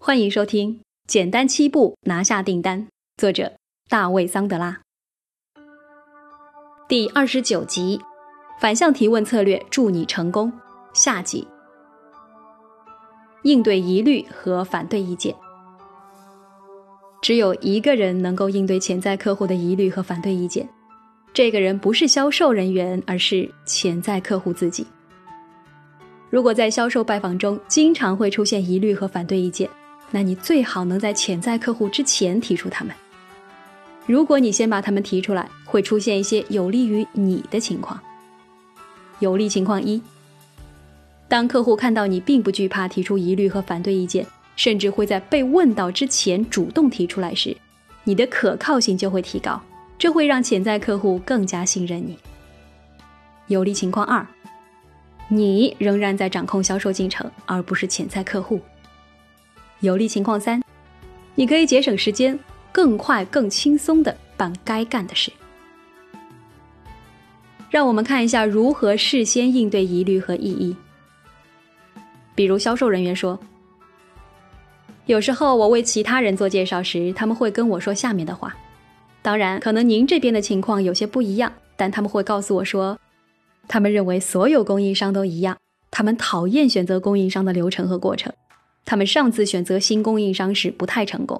欢迎收听《简单七步拿下订单》，作者大卫·桑德拉。第二十九集，反向提问策略助你成功。下集，应对疑虑和反对意见。只有一个人能够应对潜在客户的疑虑和反对意见，这个人不是销售人员，而是潜在客户自己。如果在销售拜访中经常会出现疑虑和反对意见，那你最好能在潜在客户之前提出他们。如果你先把他们提出来，会出现一些有利于你的情况。有利情况一：当客户看到你并不惧怕提出疑虑和反对意见，甚至会在被问到之前主动提出来时，你的可靠性就会提高，这会让潜在客户更加信任你。有利情况二：你仍然在掌控销售进程，而不是潜在客户。有利情况三，你可以节省时间，更快、更轻松的办该干的事。让我们看一下如何事先应对疑虑和异议。比如销售人员说：“有时候我为其他人做介绍时，他们会跟我说下面的话。当然，可能您这边的情况有些不一样，但他们会告诉我说，他们认为所有供应商都一样，他们讨厌选择供应商的流程和过程。”他们上次选择新供应商时不太成功，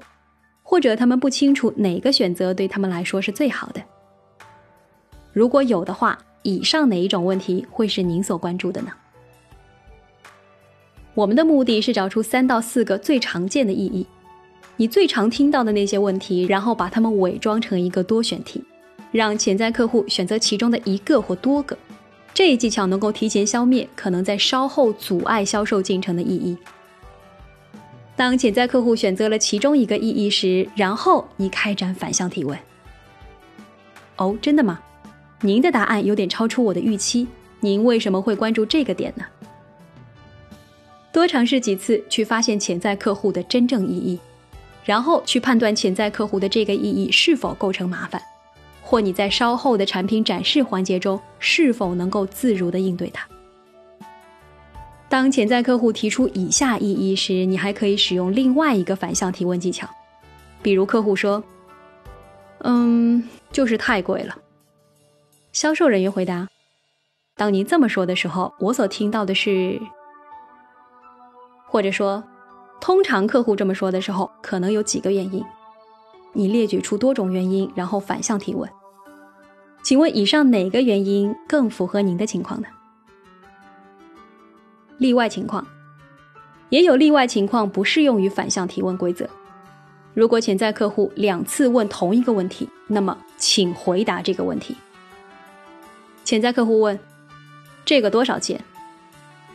或者他们不清楚哪个选择对他们来说是最好的。如果有的话，以上哪一种问题会是您所关注的呢？我们的目的是找出三到四个最常见的意义，你最常听到的那些问题，然后把它们伪装成一个多选题，让潜在客户选择其中的一个或多个。这一技巧能够提前消灭可能在稍后阻碍销售进程的意义。当潜在客户选择了其中一个意义时，然后你开展反向提问。哦，真的吗？您的答案有点超出我的预期。您为什么会关注这个点呢？多尝试几次去发现潜在客户的真正意义，然后去判断潜在客户的这个意义是否构成麻烦，或你在稍后的产品展示环节中是否能够自如的应对它。当潜在客户提出以下异议时，你还可以使用另外一个反向提问技巧。比如，客户说：“嗯，就是太贵了。”销售人员回答：“当您这么说的时候，我所听到的是……或者说，通常客户这么说的时候，可能有几个原因。你列举出多种原因，然后反向提问。请问，以上哪个原因更符合您的情况呢？”例外情况，也有例外情况不适用于反向提问规则。如果潜在客户两次问同一个问题，那么请回答这个问题。潜在客户问：“这个多少钱？”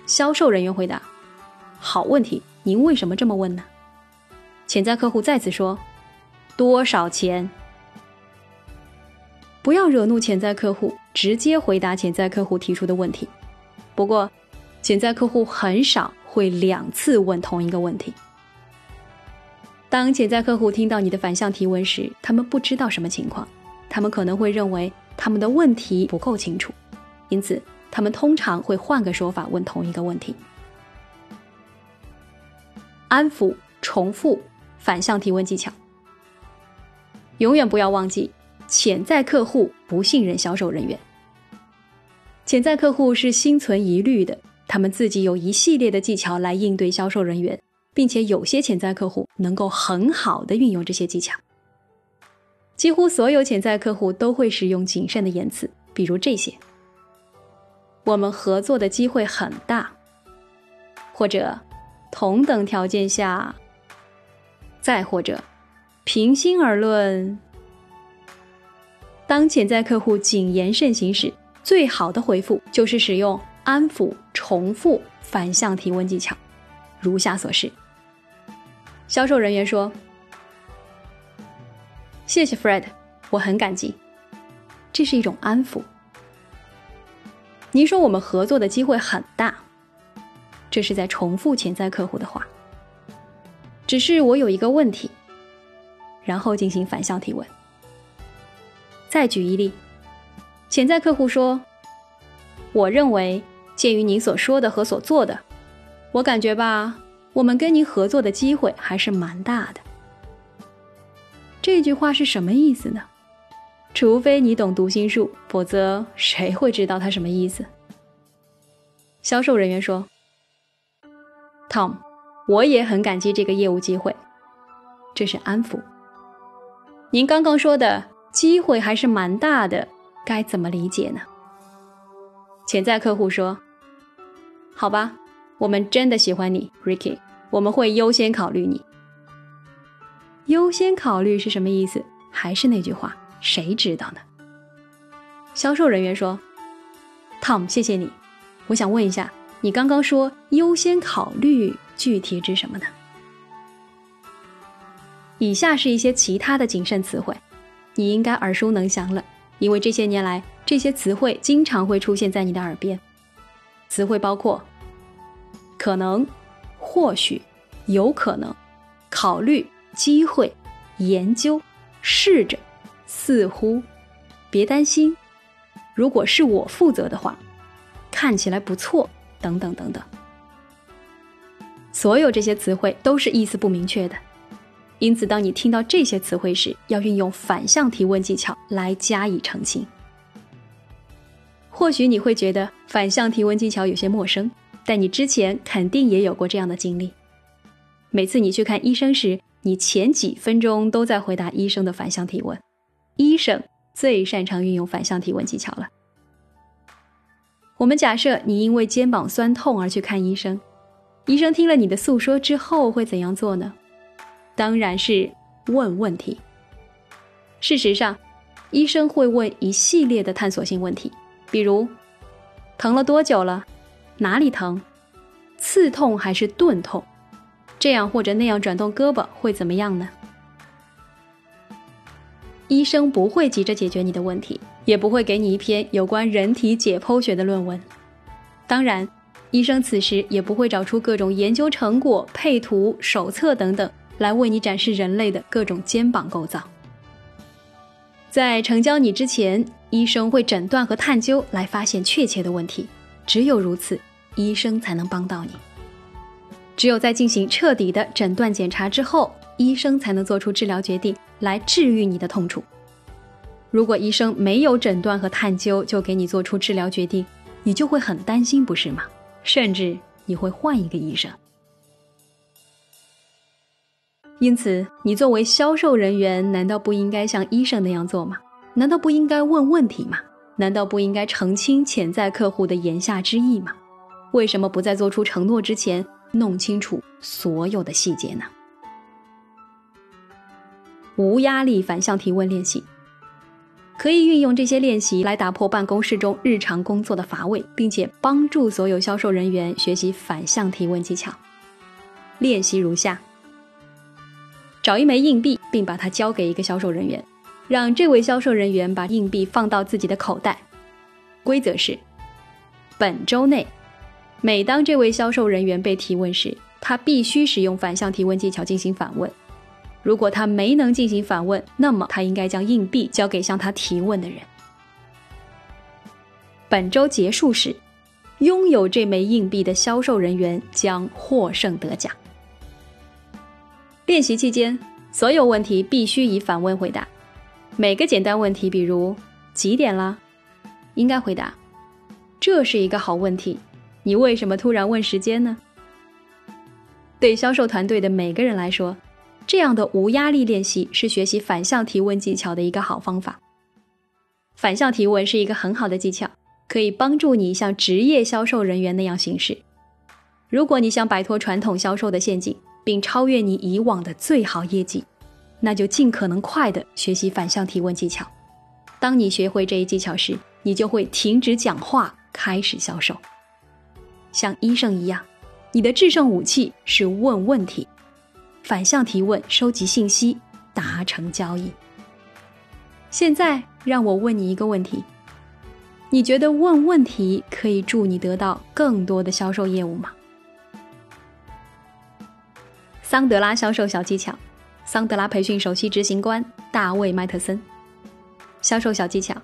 销售人员回答：“好问题，您为什么这么问呢？”潜在客户再次说：“多少钱？”不要惹怒潜在客户，直接回答潜在客户提出的问题。不过，潜在客户很少会两次问同一个问题。当潜在客户听到你的反向提问时，他们不知道什么情况，他们可能会认为他们的问题不够清楚，因此他们通常会换个说法问同一个问题。安抚、重复、反向提问技巧，永远不要忘记，潜在客户不信任销售人员，潜在客户是心存疑虑的。他们自己有一系列的技巧来应对销售人员，并且有些潜在客户能够很好的运用这些技巧。几乎所有潜在客户都会使用谨慎的言辞，比如这些：“我们合作的机会很大。”或者“同等条件下”，再或者“平心而论”。当潜在客户谨言慎行时，最好的回复就是使用。安抚、重复、反向提问技巧，如下所示。销售人员说：“谢谢 Fred，我很感激。”这是一种安抚。您说我们合作的机会很大，这是在重复潜在客户的话。只是我有一个问题，然后进行反向提问。再举一例，潜在客户说：“我认为。”鉴于您所说的和所做的，我感觉吧，我们跟您合作的机会还是蛮大的。这句话是什么意思呢？除非你懂读心术，否则谁会知道它什么意思？销售人员说：“Tom，我也很感激这个业务机会。”这是安抚。您刚刚说的机会还是蛮大的，该怎么理解呢？潜在客户说：“好吧，我们真的喜欢你，Ricky，我们会优先考虑你。”优先考虑是什么意思？还是那句话。谁知道呢？销售人员说：“Tom，谢谢你。我想问一下，你刚刚说优先考虑，具体指什么呢？”以下是一些其他的谨慎词汇，你应该耳熟能详了，因为这些年来这些词汇经常会出现在你的耳边。词汇包括：可能、或许、有可能、考虑、机会、研究、试着。似乎，别担心，如果是我负责的话，看起来不错，等等等等。所有这些词汇都是意思不明确的，因此当你听到这些词汇时，要运用反向提问技巧来加以澄清。或许你会觉得反向提问技巧有些陌生，但你之前肯定也有过这样的经历。每次你去看医生时，你前几分钟都在回答医生的反向提问。医生最擅长运用反向提问技巧了。我们假设你因为肩膀酸痛而去看医生，医生听了你的诉说之后会怎样做呢？当然是问问题。事实上，医生会问一系列的探索性问题，比如：疼了多久了？哪里疼？刺痛还是钝痛？这样或者那样转动胳膊会怎么样呢？医生不会急着解决你的问题，也不会给你一篇有关人体解剖学的论文。当然，医生此时也不会找出各种研究成果、配图、手册等等来为你展示人类的各种肩膀构造。在成交你之前，医生会诊断和探究来发现确切的问题。只有如此，医生才能帮到你。只有在进行彻底的诊断检查之后，医生才能做出治疗决定。来治愈你的痛处。如果医生没有诊断和探究就给你做出治疗决定，你就会很担心，不是吗？甚至你会换一个医生。因此，你作为销售人员，难道不应该像医生那样做吗？难道不应该问问题吗？难道不应该澄清潜在客户的言下之意吗？为什么不在做出承诺之前弄清楚所有的细节呢？无压力反向提问练习，可以运用这些练习来打破办公室中日常工作的乏味，并且帮助所有销售人员学习反向提问技巧。练习如下：找一枚硬币，并把它交给一个销售人员，让这位销售人员把硬币放到自己的口袋。规则是：本周内，每当这位销售人员被提问时，他必须使用反向提问技巧进行反问。如果他没能进行反问，那么他应该将硬币交给向他提问的人。本周结束时，拥有这枚硬币的销售人员将获胜得奖。练习期间，所有问题必须以反问回答。每个简单问题，比如几点了，应该回答：“这是一个好问题。你为什么突然问时间呢？”对销售团队的每个人来说。这样的无压力练习是学习反向提问技巧的一个好方法。反向提问是一个很好的技巧，可以帮助你像职业销售人员那样行事。如果你想摆脱传统销售的陷阱，并超越你以往的最好业绩，那就尽可能快的学习反向提问技巧。当你学会这一技巧时，你就会停止讲话，开始销售。像医生一样，你的制胜武器是问问题。反向提问，收集信息，达成交易。现在让我问你一个问题：你觉得问问题可以助你得到更多的销售业务吗？桑德拉销售小技巧，桑德拉培训首席执行官大卫麦特森。销售小技巧：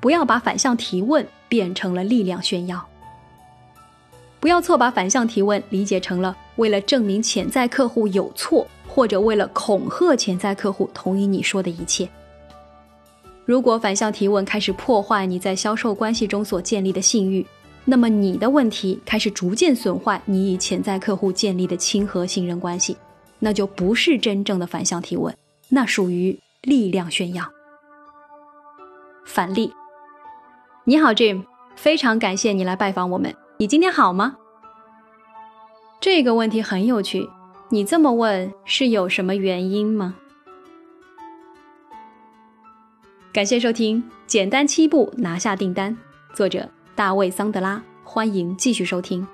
不要把反向提问变成了力量炫耀。不要错把反向提问理解成了。为了证明潜在客户有错，或者为了恐吓潜在客户同意你说的一切。如果反向提问开始破坏你在销售关系中所建立的信誉，那么你的问题开始逐渐损坏你与潜在客户建立的亲和信任关系，那就不是真正的反向提问，那属于力量炫耀。反例，你好，Jim，非常感谢你来拜访我们，你今天好吗？这个问题很有趣，你这么问是有什么原因吗？感谢收听《简单七步拿下订单》，作者大卫·桑德拉，欢迎继续收听。